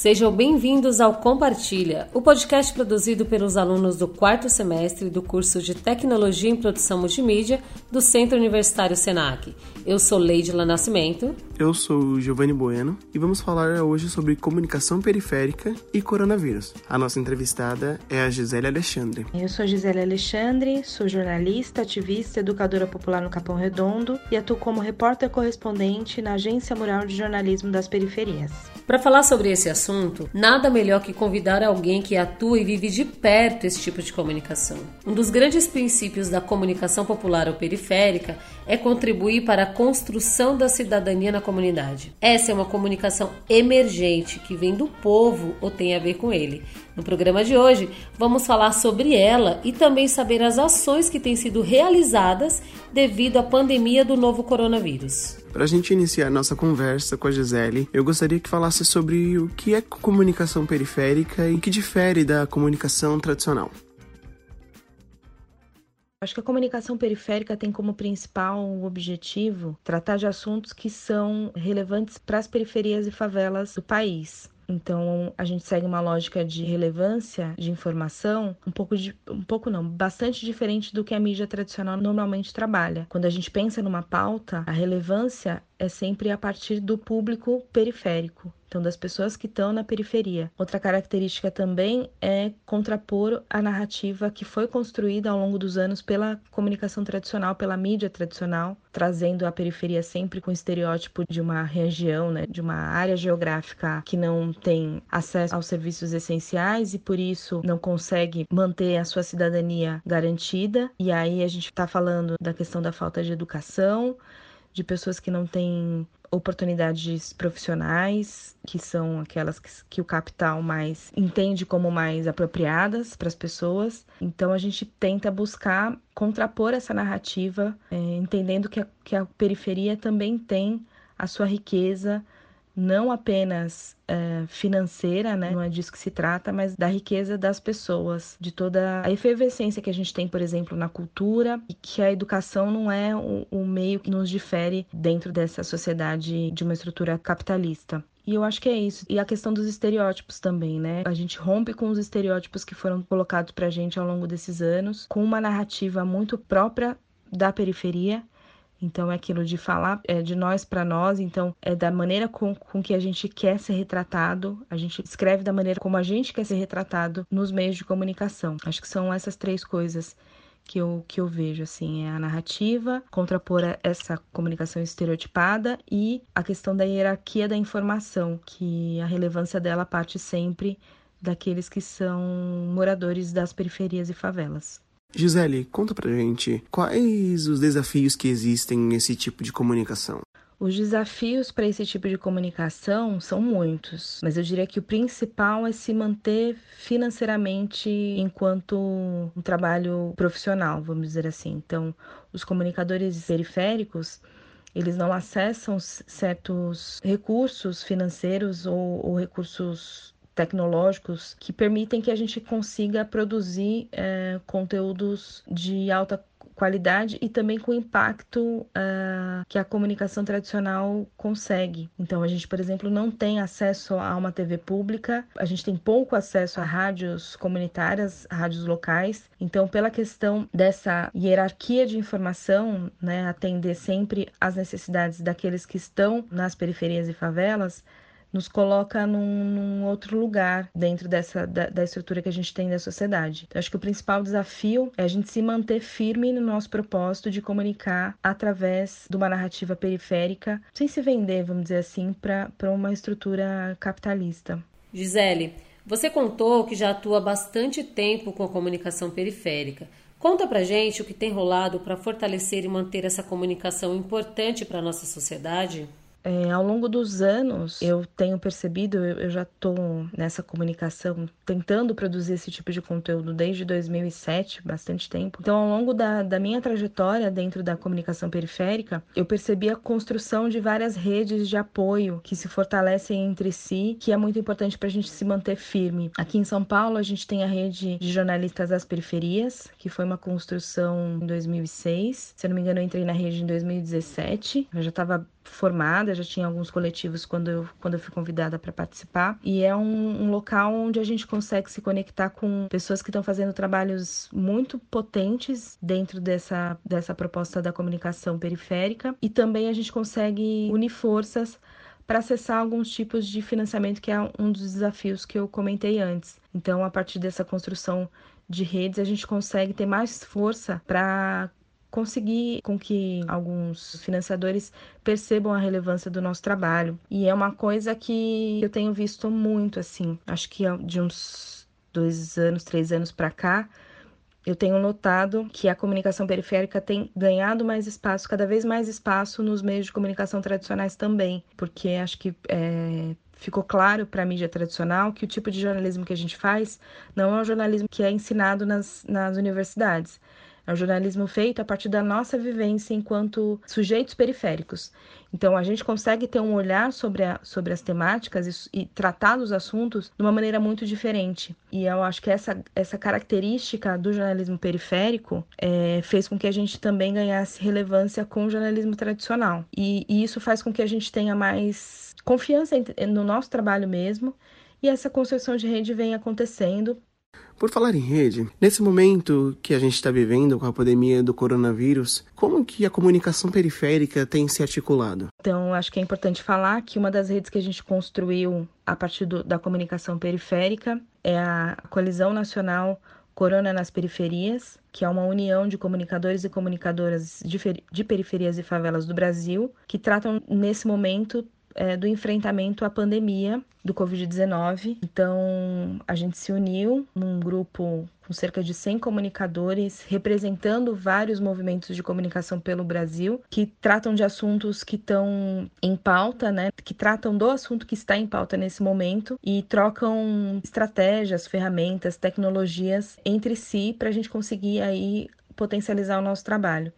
Sejam bem-vindos ao Compartilha, o podcast produzido pelos alunos do quarto semestre do curso de Tecnologia em Produção Multimídia do Centro Universitário Senac. Eu sou Leidila Nascimento. Eu sou Giovanni Bueno e vamos falar hoje sobre comunicação periférica e coronavírus. A nossa entrevistada é a Gisele Alexandre. Eu sou Gisele Alexandre, sou jornalista, ativista, educadora popular no Capão Redondo e atuo como repórter correspondente na Agência Mural de Jornalismo das Periferias. Para falar sobre esse assunto, nada melhor que convidar alguém que atua e vive de perto esse tipo de comunicação. Um dos grandes princípios da comunicação popular ou periférica é contribuir para a construção da cidadania na comunidade. Essa é uma comunicação emergente que vem do povo ou tem a ver com ele. No programa de hoje, vamos falar sobre ela e também saber as ações que têm sido realizadas devido à pandemia do novo coronavírus. Para a gente iniciar nossa conversa com a Gisele, eu gostaria que falasse sobre o que é comunicação periférica e o que difere da comunicação tradicional. Acho que a comunicação periférica tem como principal objetivo tratar de assuntos que são relevantes para as periferias e favelas do país. Então, a gente segue uma lógica de relevância de informação um pouco de um pouco não, bastante diferente do que a mídia tradicional normalmente trabalha. Quando a gente pensa numa pauta, a relevância é sempre a partir do público periférico, então das pessoas que estão na periferia. Outra característica também é contrapor a narrativa que foi construída ao longo dos anos pela comunicação tradicional, pela mídia tradicional, trazendo a periferia sempre com o estereótipo de uma região, né, de uma área geográfica que não tem acesso aos serviços essenciais e por isso não consegue manter a sua cidadania garantida. E aí a gente está falando da questão da falta de educação, de pessoas que não têm oportunidades profissionais, que são aquelas que, que, o capital mais entende como mais apropriadas para as pessoas. Então a gente tenta buscar contrapor essa narrativa, é, entendendo que a, que a periferia também tem a sua riqueza não apenas é, financeira, né? Não é disso que se trata, mas da riqueza das pessoas, de toda a efervescência que a gente tem, por exemplo, na cultura, e que a educação não é o, o meio que nos difere dentro dessa sociedade de uma estrutura capitalista. E eu acho que é isso. E a questão dos estereótipos também, né? A gente rompe com os estereótipos que foram colocados pra gente ao longo desses anos, com uma narrativa muito própria da periferia então é aquilo de falar é, de nós para nós, então é da maneira com, com que a gente quer ser retratado, a gente escreve da maneira como a gente quer ser retratado nos meios de comunicação. Acho que são essas três coisas que eu, que eu vejo, assim, é a narrativa, contrapor essa comunicação estereotipada e a questão da hierarquia da informação, que a relevância dela parte sempre daqueles que são moradores das periferias e favelas. Gisele, conta pra gente quais os desafios que existem nesse tipo de comunicação. Os desafios para esse tipo de comunicação são muitos, mas eu diria que o principal é se manter financeiramente enquanto um trabalho profissional, vamos dizer assim. Então, os comunicadores periféricos eles não acessam certos recursos financeiros ou, ou recursos tecnológicos que permitem que a gente consiga produzir é, conteúdos de alta qualidade e também com o impacto uh, que a comunicação tradicional consegue. Então, a gente, por exemplo, não tem acesso a uma TV pública, a gente tem pouco acesso a rádios comunitárias, rádios locais. Então, pela questão dessa hierarquia de informação, né, atender sempre às necessidades daqueles que estão nas periferias e favelas, nos coloca num, num outro lugar dentro dessa da, da, estrutura que a gente tem da sociedade. Então, acho que o principal desafio é a gente se manter firme no nosso propósito de comunicar através de uma narrativa periférica, sem se vender, vamos dizer assim, para uma estrutura capitalista. Gisele, você contou que já atua bastante tempo com a comunicação periférica. Conta pra gente o que tem rolado para fortalecer e manter essa comunicação importante para nossa sociedade. É, ao longo dos anos, eu tenho percebido, eu, eu já estou nessa comunicação, tentando produzir esse tipo de conteúdo desde 2007, bastante tempo. Então, ao longo da, da minha trajetória dentro da comunicação periférica, eu percebi a construção de várias redes de apoio que se fortalecem entre si, que é muito importante para a gente se manter firme. Aqui em São Paulo, a gente tem a rede de jornalistas das periferias, que foi uma construção em 2006. Se eu não me engano, eu entrei na rede em 2017. Eu já estava formada, já tinha alguns coletivos quando eu, quando eu fui convidada para participar. E é um, um, local onde a gente consegue se conectar com pessoas que estão fazendo trabalhos muito potentes dentro dessa, dessa proposta da comunicação periférica. E também a gente consegue unir forças para acessar alguns tipos de financiamento, que é um dos desafios que eu comentei antes. Então, a partir dessa construção de redes, a gente consegue ter mais força para conseguir com que alguns financiadores percebam a relevância do nosso trabalho. E é uma coisa que eu tenho visto muito, assim, acho que de uns dois anos, três anos para cá, eu tenho notado que a comunicação periférica tem ganhado mais espaço, cada vez mais espaço nos meios de comunicação tradicionais também, porque acho que é, ficou claro para a mídia tradicional que o tipo de jornalismo que a gente faz não é um jornalismo que é ensinado nas, nas universidades. É um jornalismo feito a partir da nossa vivência enquanto sujeitos periféricos. Então, a gente consegue ter um olhar sobre, a, sobre as temáticas e, e, tratar dos assuntos de uma maneira muito diferente. E eu acho que essa, essa característica do jornalismo periférico é, fez com que a gente também ganhasse relevância com o jornalismo tradicional. E, e isso faz com que a gente tenha mais confiança no nosso trabalho mesmo. E essa construção de rede vem acontecendo por falar em rede, nesse momento que a gente está vivendo com a pandemia do coronavírus, como que a comunicação periférica tem se articulado? Então, acho que é importante falar que uma das redes que a gente construiu a partir do, da comunicação periférica é a Coalizão Nacional Corona nas Periferias, que é uma união de comunicadores e comunicadoras de, de periferias e favelas do Brasil, que tratam nesse momento é, do enfrentamento à pandemia do Covid-19. Então, a gente se uniu num grupo com cerca de 100 comunicadores representando vários movimentos de comunicação pelo Brasil que tratam de assuntos que estão em pauta, né? Que tratam do assunto que está em pauta nesse momento e trocam estratégias, ferramentas, tecnologias entre si para a gente conseguir aí potencializar o nosso trabalho.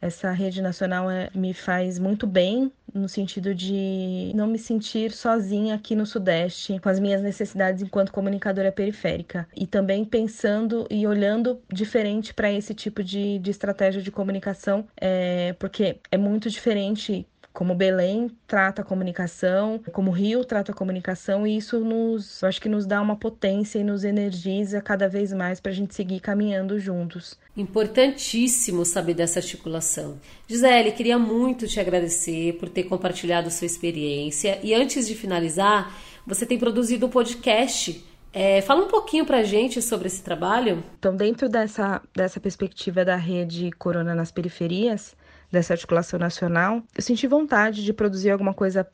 Essa rede nacional é, me faz muito bem no sentido de não me sentir sozinha aqui no Sudeste com as minhas necessidades enquanto comunicadora periférica. E também pensando e olhando diferente para esse tipo de, de estratégia de comunicação, é, porque é muito diferente como Belém trata a comunicação, como Rio trata a comunicação, e isso nos, acho que nos dá uma potência e nos energiza cada vez mais para a gente seguir caminhando juntos. Importantíssimo saber dessa articulação. Gisele, queria muito te agradecer por ter compartilhado sua experiência. E antes de finalizar, você tem produzido um podcast. É, fala um pouquinho para a gente sobre esse trabalho. Então, dentro dessa, dessa perspectiva da rede Corona nas Periferias, dessa articulação nacional, eu senti vontade de produzir alguma coisa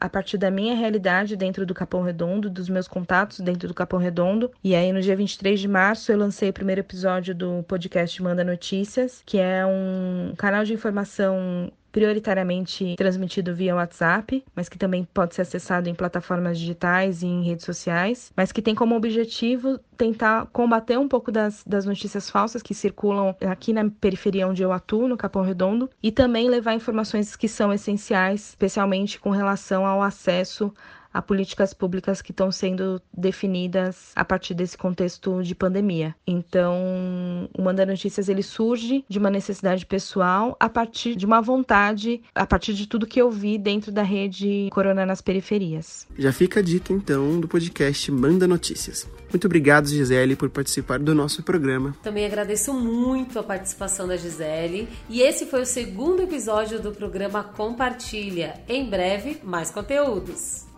a partir da minha realidade dentro do Capão Redondo, dos meus contatos dentro do Capão Redondo. E aí, no dia 23 de março, eu lancei o primeiro episódio do podcast Manda Notícias, que é um canal de informação prioritariamente transmitido via WhatsApp, mas que também pode ser acessado em plataformas digitais e em redes sociais, mas que tem como objetivo tentar combater um pouco das, das notícias falsas que circulam aqui na periferia onde eu atuo, no Capão Redondo, e também levar informações que são essenciais, especialmente com relação ao acesso a políticas públicas que estão sendo definidas a partir desse contexto de pandemia. Então, o Manda Notícias ele surge de uma necessidade pessoal a partir de uma vontade, a partir de tudo que eu vi dentro da rede Corona nas Periferias. Já fica a dica então do podcast Manda Notícias. Muito obrigado, Gisele, por participar do nosso programa. Também agradeço muito a participação da Gisele. E esse foi o segundo episódio do programa Compartilha. Em breve, mais conteúdos.